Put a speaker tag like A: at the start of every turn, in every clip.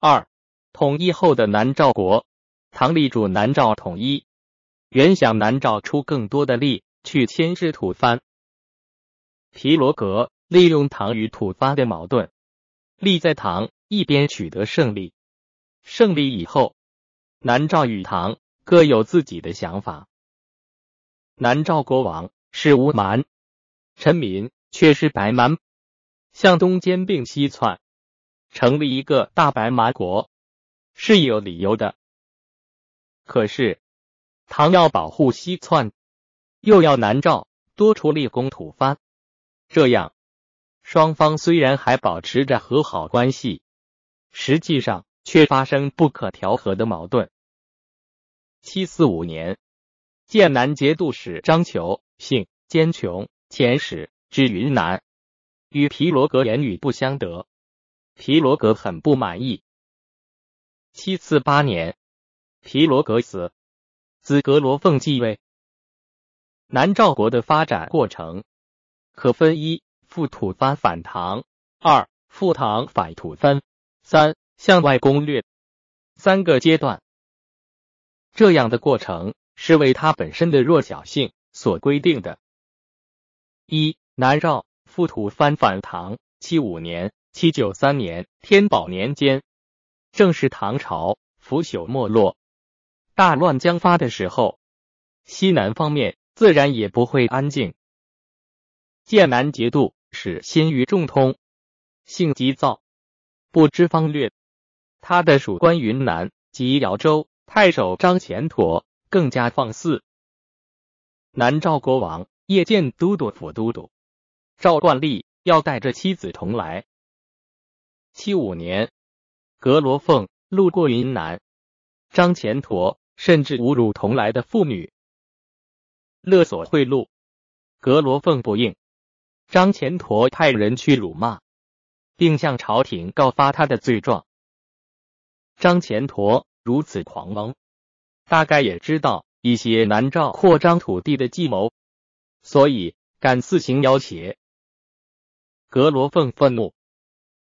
A: 二、统一后的南诏国，唐立主南诏统一，原想南诏出更多的力去牵制吐蕃。皮罗格利用唐与吐蕃的矛盾，立在唐一边取得胜利。胜利以后，南诏与唐各有自己的想法。南诏国王是乌蛮，臣民却是白蛮，向东兼并西窜，成立一个大白马国是有理由的。可是唐要保护西窜，又要南诏多出立功吐蕃，这样双方虽然还保持着和好关系，实际上。却发生不可调和的矛盾。七四五年，剑南节度使张求，姓坚穷，遣使至云南，与皮罗格言语不相得，皮罗格很不满意。七四八年，皮罗格死，子格罗凤继位。南诏国的发展过程。可分一。复吐蕃反唐，二。复唐反吐蕃，三。向外攻略。三个阶段，这样的过程是为它本身的弱小性所规定的。一。南诏。复吐蕃反唐，七五年、七九三年天宝年间，正是唐朝腐朽没落、大乱将发的时候，西南方面自然也不会安静。剑南节度使心于众通，性急躁，不知方略。他的属官云南及瑶州太守张虔陀更加放肆。南诏国王叶建都督府都督赵冠利要带着妻子同来。七五年，格罗凤路过云南，张虔陀甚至侮辱同来的妇女，勒索贿赂。格罗凤不应，张虔陀派人去辱骂，并向朝廷告发他的罪状。张虔陀如此狂妄，大概也知道一些南诏扩张土地的计谋，所以敢自行要挟。格罗凤愤怒，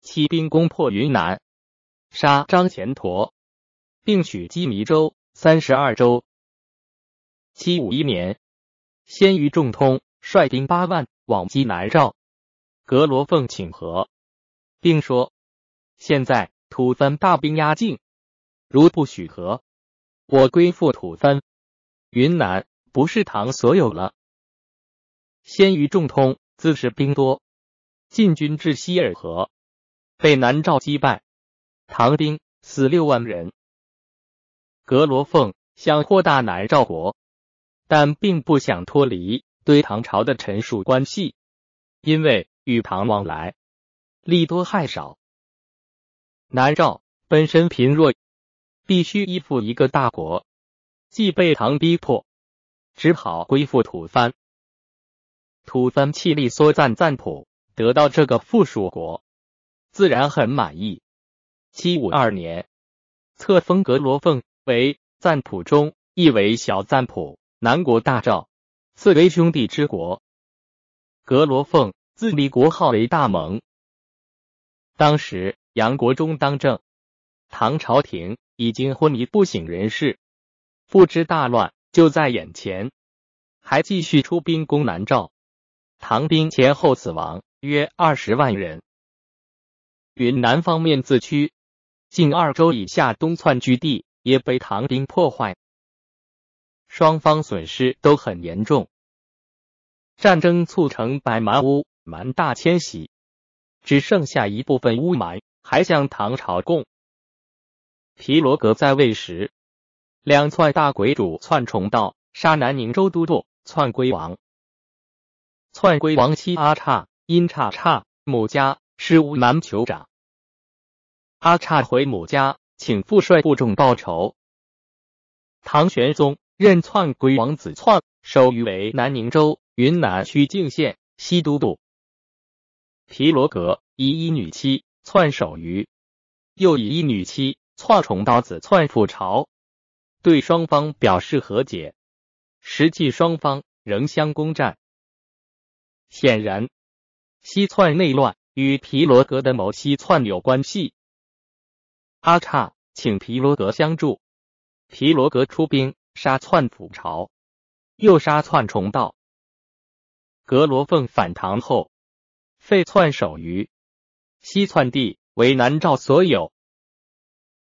A: 起兵攻破云南，杀张虔陀，并取鸡弥州、三十二州。七五一年，先于仲通率兵八万往击南诏，格罗凤请和，并说：“现在吐蕃大兵压境。”如不许和，我归附吐蕃，云南不是唐所有了。先于仲通自恃兵多，进军至西尔河，被南诏击败，唐兵死六万人。格罗凤想扩大南诏国，但并不想脱离对唐朝的臣属关系，因为与唐往来利多害少。南诏本身贫弱。必须依附一个大国，既被唐逼迫，只好归附吐蕃。吐蕃气力缩赞赞普得到这个附属国，自然很满意。七五二年，册封格罗凤为赞普中，意为小赞普，南国大赵，赐为兄弟之国。格罗凤自立国号为大蒙。当时杨国忠当政，唐朝廷。已经昏迷不省人事，不知大乱就在眼前，还继续出兵攻南诏，唐兵前后死亡约二十万人。云南方面自驱，近二州以下东窜居地也被唐兵破坏，双方损失都很严重。战争促成百蛮乌蛮大迁徙，只剩下一部分乌蛮还向唐朝贡。皮罗格在位时，两窜大鬼主窜崇道杀南宁州都督窜龟王。窜龟王妻阿刹因刹刹母家是乌蛮酋长，阿刹回母家请父率部众报仇。唐玄宗任篡归王子篡授予为南宁州云南曲靖县西都督。皮罗格以一女妻篡守于，又以一女妻。篡崇刀子篡复朝，对双方表示和解，实际双方仍相攻战。显然，西窜内乱与皮罗格的谋西窜有关系。阿刹请皮罗格相助，皮罗格出兵杀篡普朝，又杀篡重道。格罗凤反唐后，废篡守于西篡地，为南诏所有。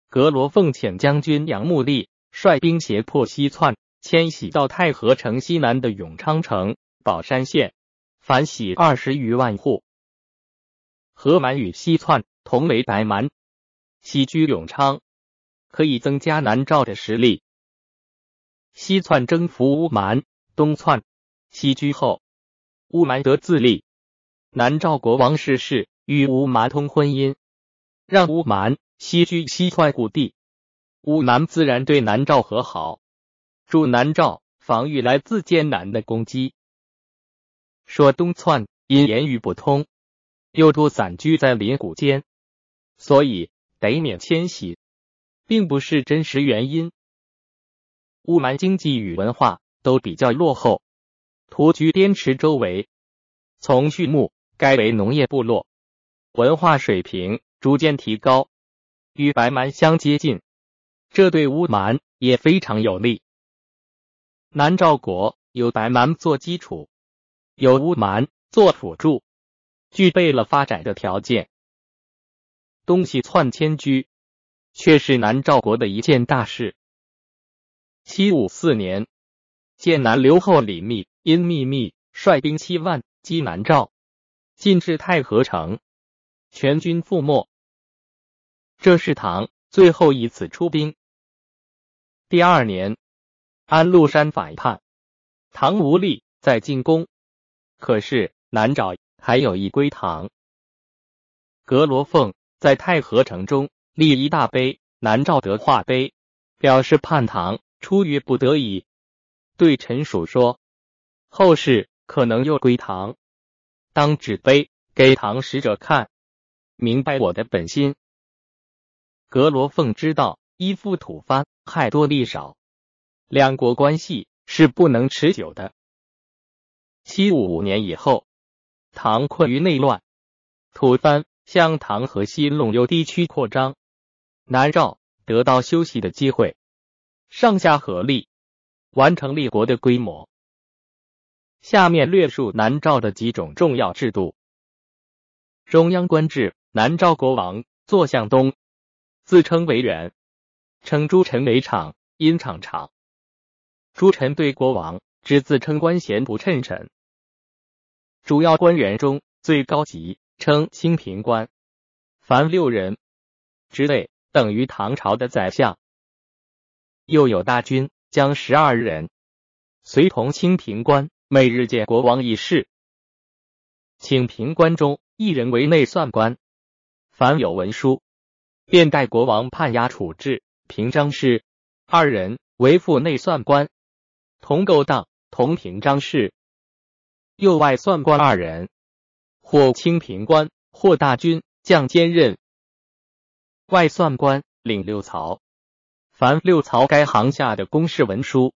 A: 格罗凤遣将军杨穆立率兵胁迫西窜，迁徙到太和城西南的永昌城、宝山县，反徙二十余万户。和蛮与西窜同为白蛮，西居永昌，可以增加南诏的实力。西窜征服乌蛮，东窜，西居后，乌蛮得自立。南诏国王逝世，与乌蛮通婚姻，让乌蛮。西居西窜故地，乌蛮自然对南诏和好，助南诏防御来自艰难的攻击。说东窜因言语不通，又多散居在林谷间，所以得免迁徙，并不是真实原因。乌蛮经济与文化都比较落后，突居滇池周围，从畜牧改为农业部落，文化水平逐渐提高。与白蛮相接近，这对乌蛮也非常有利。南诏国有白蛮做基础，有乌蛮做辅助，具备了发展的条件。东西窜迁居，却是南诏国的一件大事。七五四年，建南留后李密因秘密率兵七万击南诏，进至太和城，全军覆没。这是唐最后一次出兵。第二年，安禄山反叛，唐无力再进攻。可是南诏还有一归唐。格罗凤在太和城中立一大碑，南诏德化碑，表示叛唐出于不得已。对陈属说，后世可能又归唐，当纸碑给唐使者看，明白我的本心。格罗凤知道依附吐蕃害多利少，两国关系是不能持久的。七五年以后，唐困于内乱，吐蕃向唐河西陇右地区扩张，南诏得到休息的机会，上下合力，完成立国的规模。下面略述南诏的几种重要制度：中央官制，南诏国王坐向东。自称为元，称诸臣为场，因场场。诸臣对国王只自称官衔不称臣。主要官员中最高级称清平官，凡六人，之内等于唐朝的宰相。又有大军将十二人，随同清平官，每日见国王议事。清平官中一人为内算官，凡有文书。便代国王判押处置，平章事；二人为副内算官，同勾当，同平章事。右外算官二人，或清平官，或大军将兼任。外算官领六曹，凡六曹该行下的公事文书，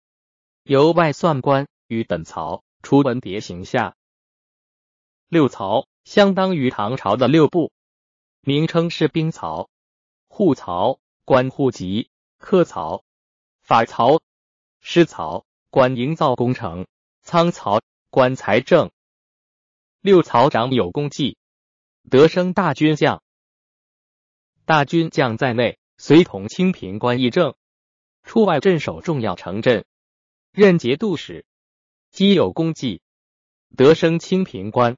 A: 由外算官与本曹出文牒行下。六曹相当于唐朝的六部，名称是兵曹。户曹管户籍，客曹法曹，师曹管营造工程，仓曹管财政。六曹长有功绩，得升大军将。大军将在内，随同清平官议政，出外镇守重要城镇，任节度使。积有功绩，得升清平官。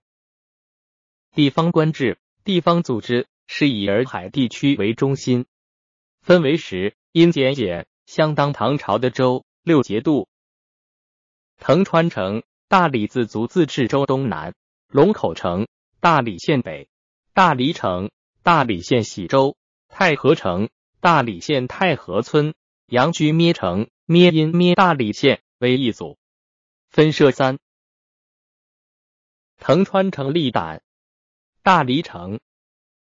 A: 地方官制，地方组织。是以洱海地区为中心，分为十，因简简相当唐朝的州六节度。腾川城、大理自足自治州东南，龙口城、大理县北，大理城、大理县喜州，太和城、大理县太和村，阳居咩城、咩因咩大理县为一组，分设三。腾川城立胆，大理城。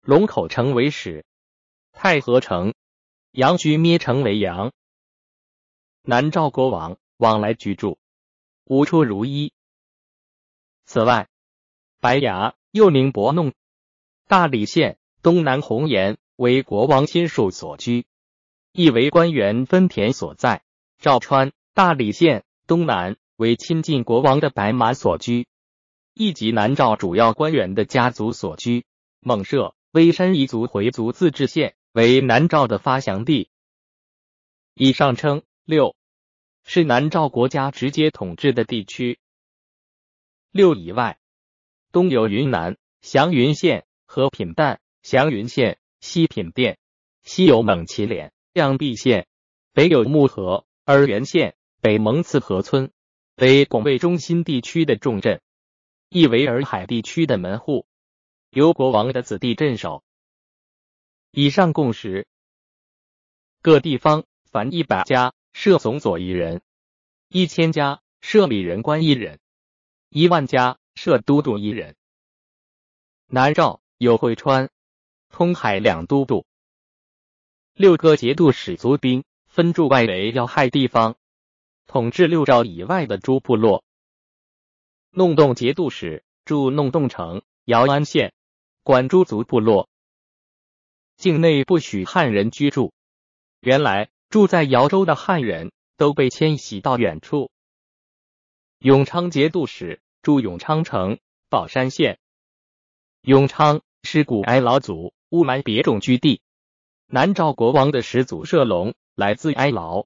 A: 龙口城为始，太和城、阳居咩城为阳。南诏国王往来居住，无出如一。此外，白崖又名博弄，大理县东南红岩为国王亲属所居，亦为官员分田所在。赵川、大理县东南为亲近国王的白马所居，亦及南诏主要官员的家族所居。蒙舍、微山彝族回族自治县为南诏的发祥地。以上称六是南诏国家直接统治的地区。六以外，东有云南祥云县、和平淡祥云县、西品店，西有蒙奇脸漾濞县，北有木河洱源县、北蒙次河村，为拱卫中心地区的重镇，亦为洱海地区的门户，由国王的子弟镇守。以上共识，各地方凡一百家设总佐一人，一千家设理人官一人。一万家设都督一人。南诏有会川、通海两都督，六个节度使族兵分驻外围要害地方，统治六诏以外的诸部落。弄洞节度使驻弄洞城、姚安县，管诸族部落。境内不许汉人居住。原来住在瑶州的汉人都被迁徙到远处。永昌节度使驻永昌城、宝山县。永昌是古埃老祖乌蛮别种居地。南诏国王的始祖射龙来自埃劳，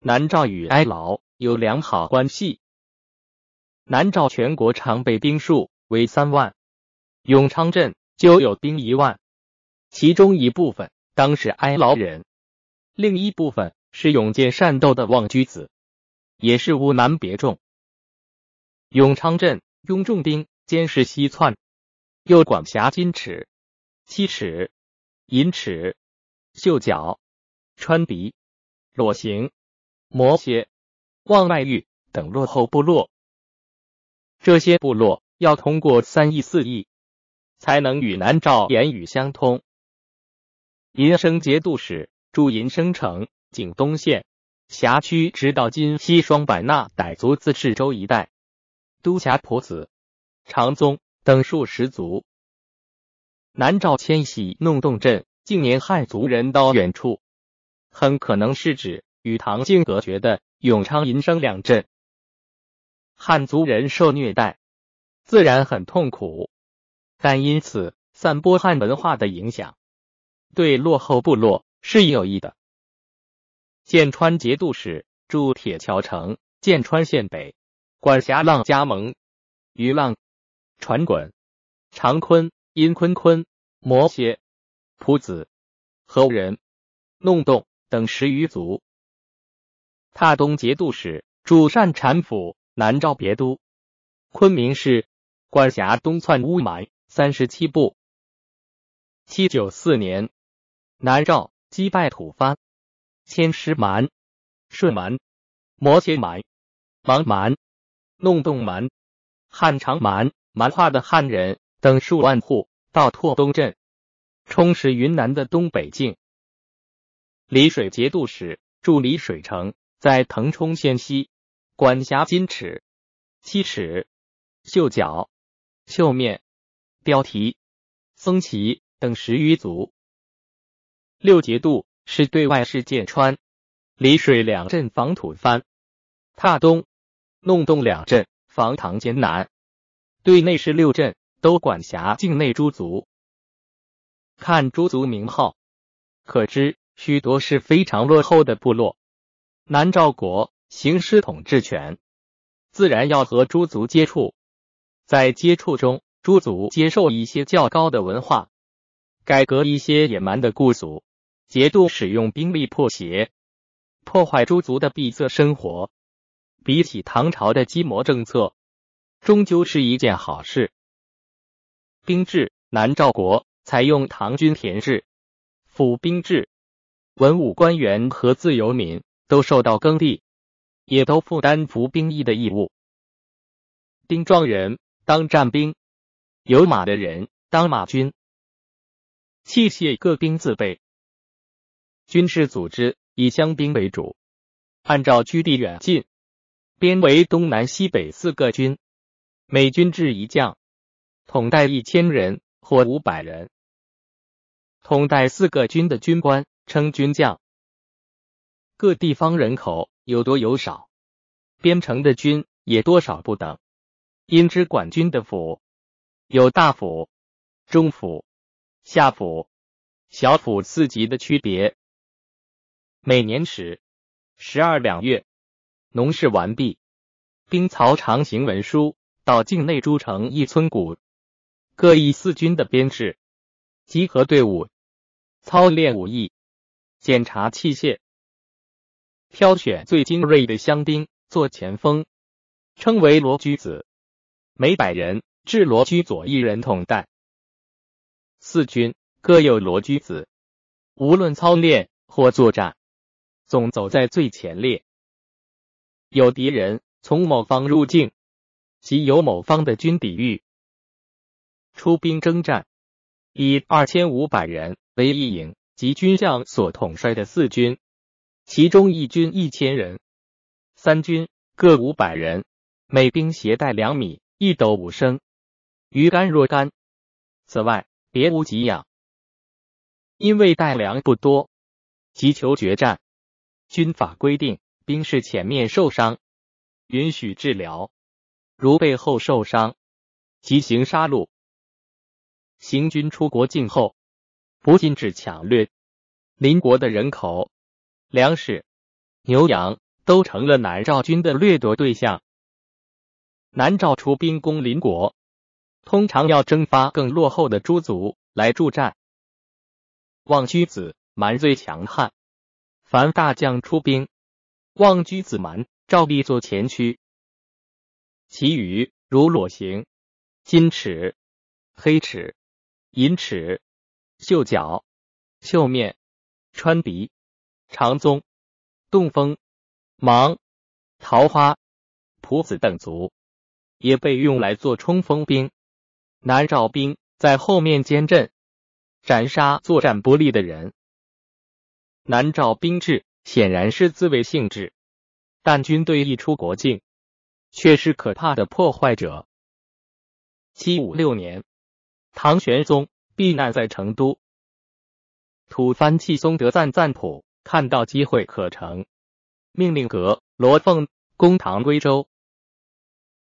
A: 南诏与埃劳有良好关系。南诏全国常备兵数为三万，永昌镇就有兵一万，其中一部分当是埃劳人，另一部分是勇健善斗的望居子，也是乌蛮别众。永昌镇拥重兵监视西窜，又管辖金尺、七尺、银尺、绣角、川鼻、裸形、摩羯、望外玉等落后部落。这些部落要通过三邑四义，才能与南诏言语相通。银生节度使驻银生城、景东县辖区，直到今西双版纳傣族自治州一带。都辖婆子、长宗等数十族。南诏迁徙弄洞镇，近年汉族人到远处，很可能是指与唐境隔绝的永昌、银生两镇。汉族人受虐待，自然很痛苦，但因此散播汉文化的影响，对落后部落是有益的。建川节度使驻铁桥城，建川县北。管辖浪加盟、渔浪、船滚、长坤、阴坤坤、摩羯、蒲子、何人、弄洞等十余族。踏东节度使驻善禅府南诏别都，昆明市管辖东窜乌蛮三十七部。七九四年，南诏击败吐蕃，迁师蛮、顺蛮、摩羯蛮、芒蛮。弄洞蛮、汉长蛮、蛮化的汉人。等数万户。到拓东镇，充实云南的东北境。丽水节度使。驻丽水城，在腾冲县西，管辖金尺、七尺、秀角、秀面、标题、僧旗等十余族。六节度是对外是建川、丽水两镇防吐蕃，踏东。弄洞两镇防唐艰难，对内是六镇都管辖境内诸族。看诸族名号，可知许多是非常落后的部落。南诏国行使统治权，自然要和诸族接触。在接触中，诸族接受一些较高的文化，改革一些野蛮的故俗，节度使用兵力破邪，破坏诸族的闭塞生活。比起唐朝的积魔政策，终究是一件好事。兵制，南诏国采用唐军田制，府兵制，文武官员和自由民都受到耕地，也都负担服兵役的义务。丁壮人当战兵，有马的人当马军，器械各兵自备。军事组织以乡兵为主，按照居地远近。编为东南西北四个军，每军制一将，统带一千人或五百人。统带四个军的军官，称军将。各地方人口有多有少，编成的军也多少不等。因之管军的府有大府、中府、下府、小府四级的区别。每年始十二两月，农事完毕，兵曹长行文书到境内诸城一村谷，各以四军的编制，集合队伍，操练武艺，检查器械，挑选最精锐的乡兵。做前锋，称为罗居子。每百人。至罗居左一人统带。四军。各有罗居子，无论操练或作战。总走在最前列，有敌人从某方入境，即有某方的军抵御，出兵征战。以二千五百人为一营，及军将所统帅的四军，其中一军一千人，三军各五百人，每兵携带两米一斗五升，鱼竿若干。此外别无给养，因为带粮不多，急求决战。军法规定，兵士前面受伤，允许治疗；如背后受伤，即行杀戮。行军出国境后，不禁止抢掠邻国的人口、粮食、牛羊，都成了南诏军的掠夺对象。南诏出兵攻邻国，通常要征发更落后的诸族来助战。望居子蛮最强悍。凡大将出兵，望居子蛮照例做前驱。其余如裸形、金齿、黑齿、银齿、绣角、绣面、穿鼻、长鬃、洞风、芒、桃花、蒲子等族，也被用来做冲锋兵。南诏兵在后面监阵，斩杀作战不利的人。南诏兵制显然是自卫性质，但军队一出国境，却是可怕的破坏者。七五六年，唐玄宗避难在成都，吐蕃契松德赞赞普看到机会可乘，命令阁罗凤攻唐归州。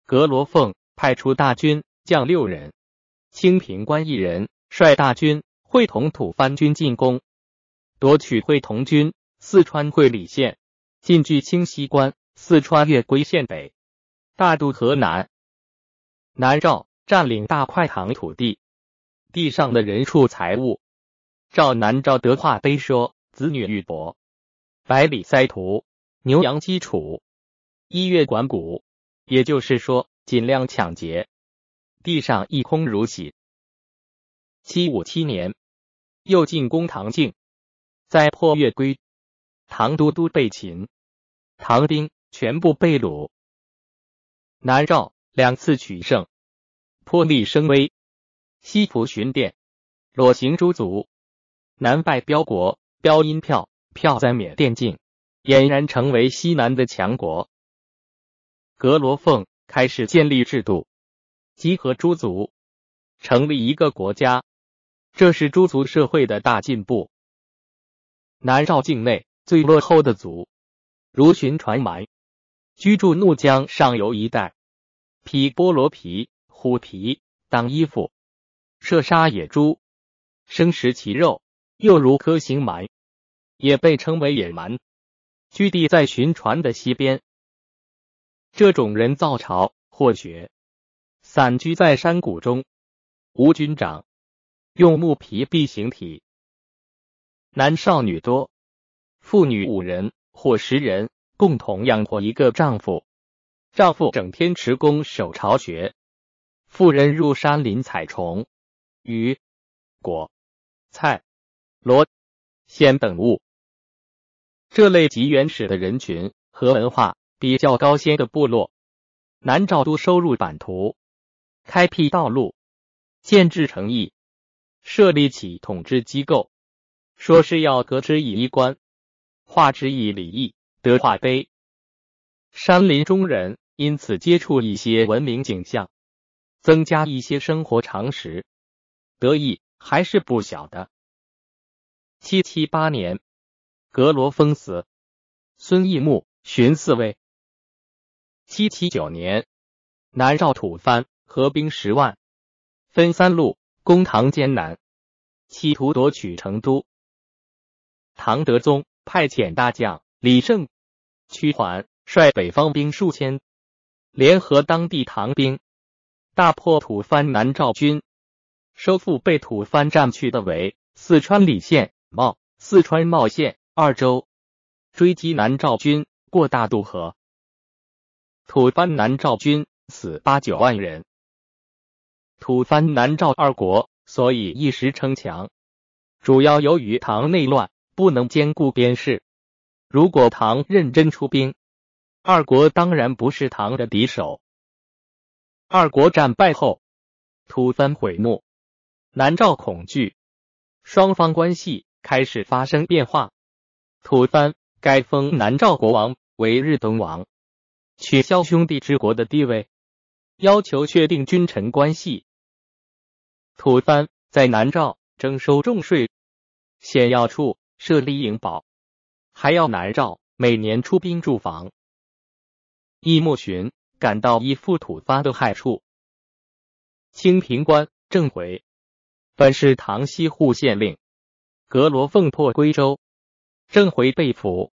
A: 阁罗凤派出大军将六人，清平关一人，率大军会同吐蕃军进攻。夺取会同军四川会理县，进据清溪关，四川越归县北，大渡河南。南诏占领大块唐土地，地上的人畜财物，赵南诏德化碑说：子女玉帛，百里塞土，牛羊基础，一月管谷。也就是说，尽量抢劫，地上一空如洗。七五七年，又进攻唐境。在破月归，唐都督被擒，唐兵全部被掳。南诏两次取胜，破例声威，西服巡殿，裸行诸族，南败标国，标因票，票在缅甸境，俨然成为西南的强国。格罗凤。开始建立制度，集合诸族，成立一个国家，这是诸族社会的大进步。南诏境内最落后的族，如寻传蛮，居住怒江上游一带，披菠萝皮、虎皮当衣服，射杀野猪，生食其肉，又如科行蛮，也被称为野蛮。居地在寻传的西边。这种人造巢或穴，散居在山谷中，无军长，用木皮蔽形体。男少女多，妇女五人或十人共同养活一个丈夫。丈夫整天持弓守巢穴，妇人入山林采虫、鱼、果、菜、螺、鲜等物。这类极原始的人群和文化比较高先的部落，南诏都收入版图，开辟道路，建制城邑，设立起统治机构。说是要革之以衣冠，化之以礼义，德化碑。山林中人因此接触一些文明景象，增加一些生活常识，得益还是不小的。七七八年，格罗封死，孙义穆巡四位。七七九年，南诏吐蕃合兵十万，分三路攻唐艰难，企图夺取成都。唐德宗派遣大将李胜、屈桓率北方兵数千，联合当地唐兵，大破吐蕃南诏军，收复被吐蕃占去的为四川理县、茂、四川茂县二州，追击南诏军过大渡河。吐蕃南诏军死八九万人。吐蕃南诏二国所以一时称强，主要由于唐内乱。不能兼顾边事。如果唐认真出兵，二国当然不是唐的敌手。二国战败后，吐蕃悔怒，南诏恐惧，双方关系开始发生变化。吐蕃该封南诏国王为日东王，取消兄弟之国的地位，要求确定君臣关系。吐蕃在南诏征收重税，显要处。设立营堡，还要南诏每年出兵驻防。易木寻感到依附土蕃的害处。清平关郑回本是唐西户县令，阁罗奉破归州，郑回被俘。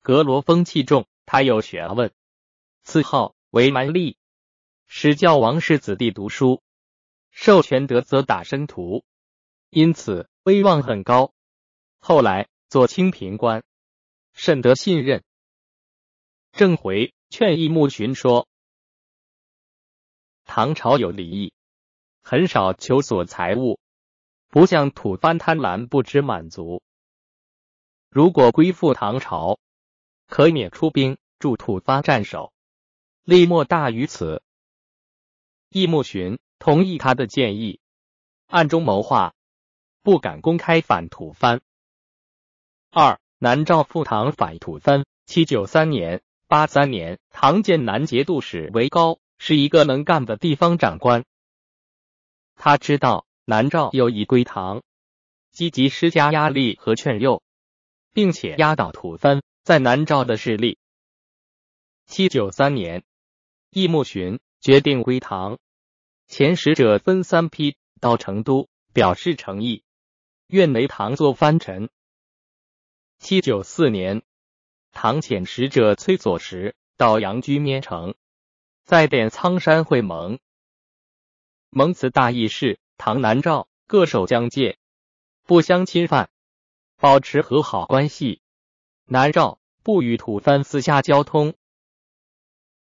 A: 阁罗风气重，他有学问，赐号为蛮吏，使教王室子弟读书，授权德则打生徒，因此威望很高。后来做清平官，甚得信任。郑回劝义穆寻说：“唐朝有礼义，很少求索财物，不像吐蕃贪婪不知满足。如果归附唐朝，可免出兵助吐蕃战守，利莫大于此。”义穆寻同意他的建议，暗中谋划，不敢公开反吐蕃。二南诏复唐反吐蕃。七九三年、八三年，唐建南节度使韦高是一个能干的地方长官。他知道南诏有意归唐，积极施加压力和劝诱，并且压倒吐蕃在南诏的势力。七九三年，易木寻决定归唐，遣使者分三批到成都，表示诚意，愿为唐做藩臣。七九四年，唐遣使者崔左石到阳居面城，在点苍山会盟。盟辞大意是：唐南诏各守疆界，不相侵犯，保持和好关系。南诏不与吐蕃私下交通。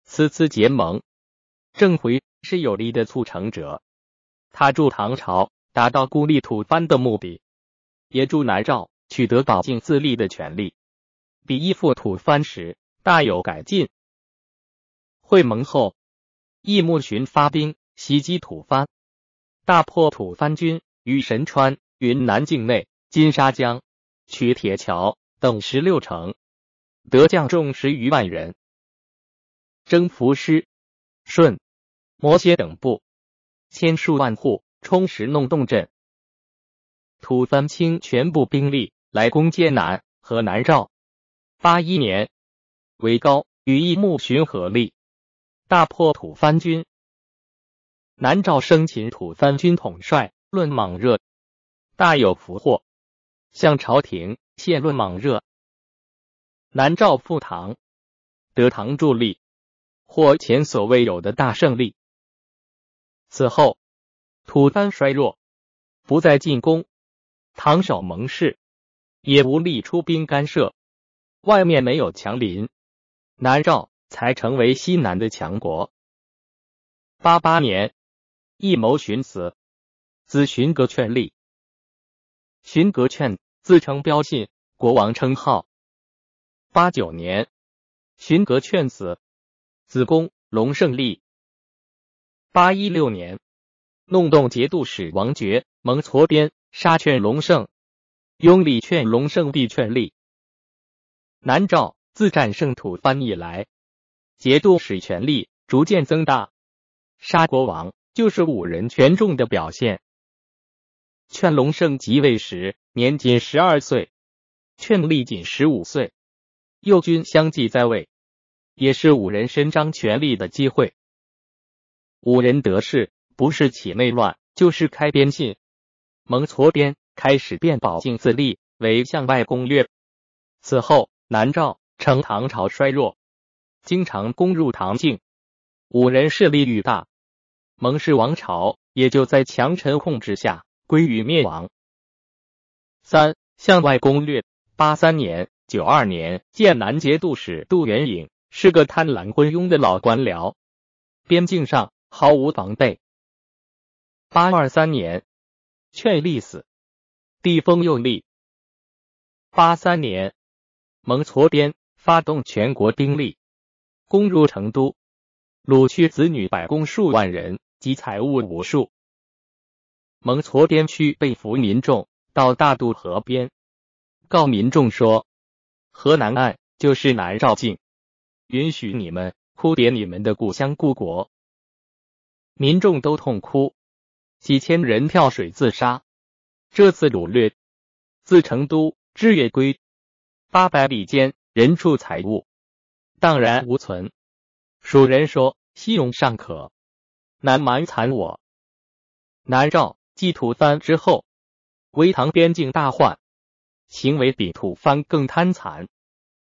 A: 此次结盟，郑回是有力的促成者，他助唐朝达到孤立吐蕃的目的，也助南诏。取得保境自立的权利，比依附吐蕃时大有改进。会盟后，易木寻发兵袭击吐蕃，大破吐蕃军于神川、云南境内、金沙江、取铁桥等十六城，得将众十余万人，征服师、顺、摩羯等部，千数万户，充实弄洞镇。吐蕃倾全部兵力。来攻坚南和南诏。八一年，韦高与义穆寻合力，大破吐蕃军。南诏生擒吐蕃军统帅论莽热，大有俘获，向朝廷谢论莽热。南诏复唐，得唐助力，获前所未有的大胜利。此后，吐蕃衰弱，不再进攻，唐守盟誓。也无力出兵干涉，外面没有强邻，南诏才成为西南的强国。八八年，易谋寻死，子荀格劝立。荀格劝自称标信，国王称号。八九年，荀格劝死，子公隆胜立。八一六年，弄动节度使王爵蒙挫边杀劝隆盛。拥立劝隆圣帝劝立。南诏自战胜吐蕃以来，节度使权力逐渐增大，杀国王就是五人权重的表现。劝隆盛即位时，年仅十二岁，劝力仅十五岁，右军相继在位，也是五人伸张权力的机会。五人得势，不是起内乱，就是开边信。蒙挫边开始变保境自立为向外攻略。此后，南诏称唐朝衰弱，经常攻入唐境，五人势力愈大，蒙氏王朝也就在强臣控制下归于灭亡。三向外攻略。八三年、九二年，剑南节度使杜元颖是个贪婪昏庸的老官僚，边境上。毫无防备。八二三年，劝立死，地风又立。八三年，蒙挫边发动全国兵力，攻入成都，掳去子女百工数万人及财物无数。蒙挫边区被俘民众到大渡河边，告民众说：“河南岸就是南诏境，允许你们哭点你们的故乡故国。”民众都痛哭，几千人跳水自杀。这次掳掠，自成都至月归，八百里间，人畜财物荡然无存。蜀人说：“西戎尚可，南蛮残我。”南诏继吐蕃之后，为唐边境大患，行为比吐蕃更贪残，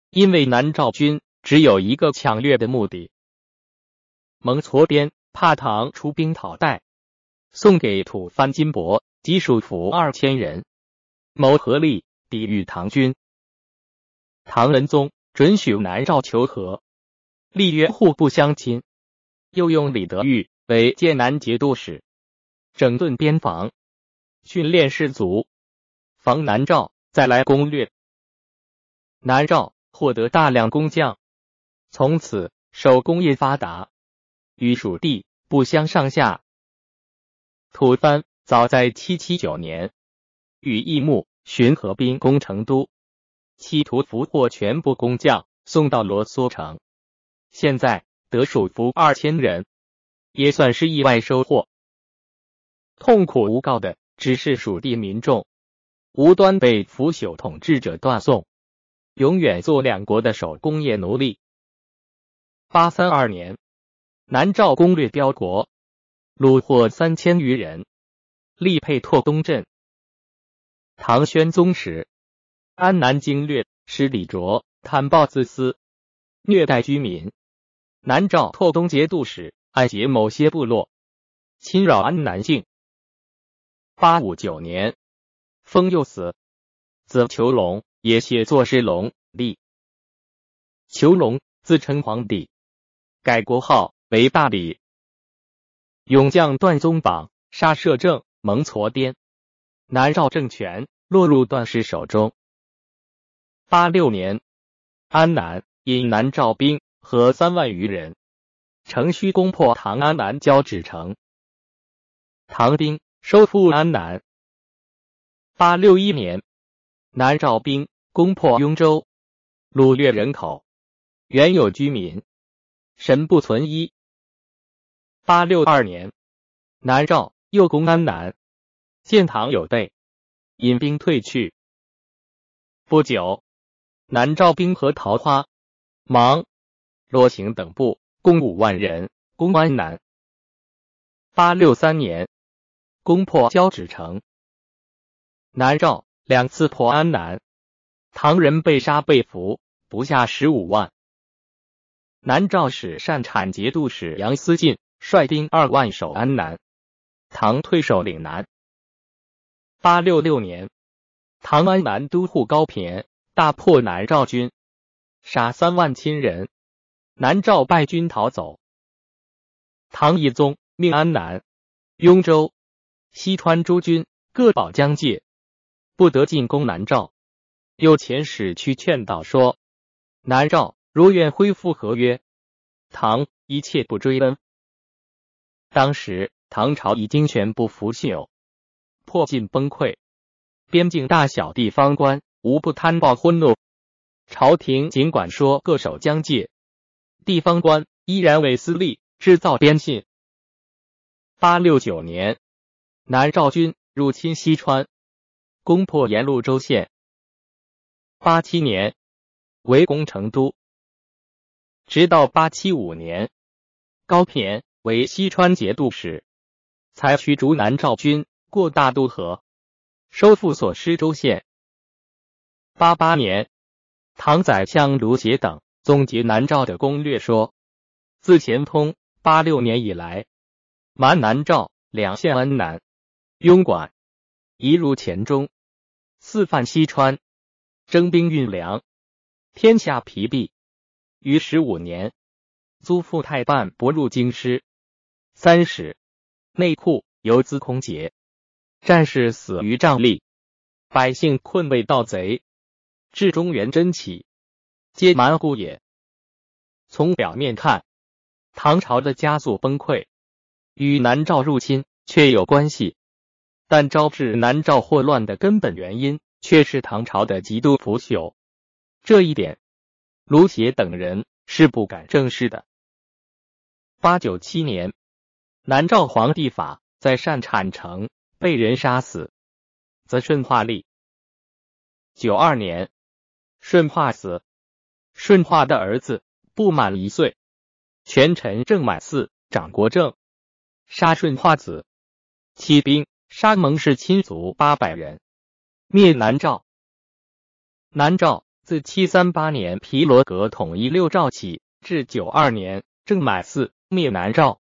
A: 因为南诏军只有一个抢掠的目的。蒙挫边。怕唐出兵讨代，送给吐蕃金帛及属俘二千人，谋合力抵御唐军。唐仁宗准许南诏求和，立约互不相侵，又用李德裕为剑南节度使，整顿边防，训练士卒，防南诏再来攻略。南诏获得大量工匠，从此手工业发达。与蜀地不相上下。吐蕃早在七七九年与义木寻合兵攻成都，企图俘获全部工匠，送到罗梭城。现在得蜀俘二千人，也算是意外收获。痛苦无告的只是蜀地民众，无端被腐朽统治者断送，永远做两国的手工业奴隶。八三二年。南诏攻略标国，虏获三千余人，力沛拓东镇。唐宣宗时，安南经略使李卓贪暴自私，虐待居民。南诏拓东节度使暗结某些部落，侵扰安南境。八五九年，封幼死，子裘龙也写作是龙立。裘龙自称皇帝，改国号。为大理勇将段宗榜杀摄政蒙挫颠，南诏政权落入段氏手中。八六年，安南引南诏兵和三万余人，乘虚攻破唐安南交趾城，唐兵收复安南。八六一年，南诏兵攻破雍州，掳掠人口，原有居民神不存一。八六二年，南诏又攻安南，见唐有备，引兵退去。不久，南诏兵和桃花、芒、罗行等部共五万人攻安南。八六三年，攻破交趾城。南诏两次破安南，唐人被杀被俘不下十五万。南诏使善产节度使杨思进。率兵二万守安南，唐退守岭南。八六六年，唐安南都护高骈大破南诏军，杀三万亲人，南诏败军逃走。唐懿宗命安南、雍州、西川诸军各保疆界，不得进攻南诏。又遣使去劝导说：南诏如愿恢复合约，唐一切不追恩。当时唐朝已经全部腐朽，破尽崩溃，边境大小地方官无不贪暴昏怒。朝廷尽管说各守疆界，地方官依然为私利，制造边信。八六九年，南诏军入侵西川，攻破沿路州县。八七年，围攻成都。直到八七五年，高骈为西川节度使，采取逐南诏军过大渡河，收复所失州县。八八年，唐宰相卢协等总结南诏的攻略说：自乾通八六年以来，蛮南诏两县安南、庸管，一入黔中，四犯西川，征兵运粮，天下疲弊。于十五年，租副太半不入京师。三十，内库游资空竭，战士死于瘴疠，百姓困为盗贼。至中原真起，皆蛮户也。从表面看，唐朝的加速崩溃与南诏入侵确有关系，但招致南诏祸乱的根本原因却是唐朝的极度腐朽。这一点，卢协等人是不敢正视的。八九七年。南诏皇帝法在善产城被人杀死，则顺化立。九二年，顺化死，顺化的儿子不满一岁，权臣郑满嗣长国政，杀顺化子，起兵杀蒙氏亲族八百人，灭南诏。南诏自七三八年皮罗格统一六诏起，至九二年郑满嗣灭南诏。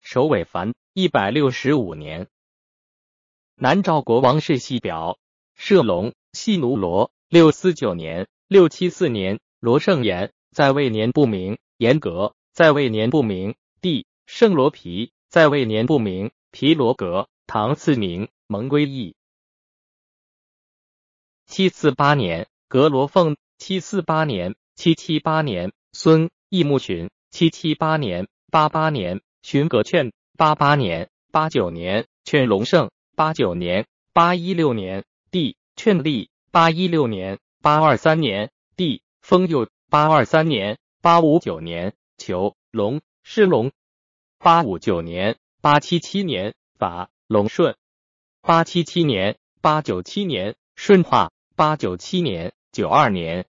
A: 首尾凡一百六十五年，南诏国王世系表，射龙系奴罗六四九年、六七四年，罗圣言在位年不明，严格在位年不明，帝圣罗皮在位年不明，皮罗格唐赐名蒙归义。七四八年，格罗凤七四八年、七七八年，孙义木群七七八年、八八年。寻格劝八八年、八九年劝隆盛，八九年、八一六年帝劝立，八一六年、八二三年帝封佑，八二三年、八五九年求隆是隆，八五九年、八七七年法隆顺，八七七年、八九七年顺化，八九七年、九二年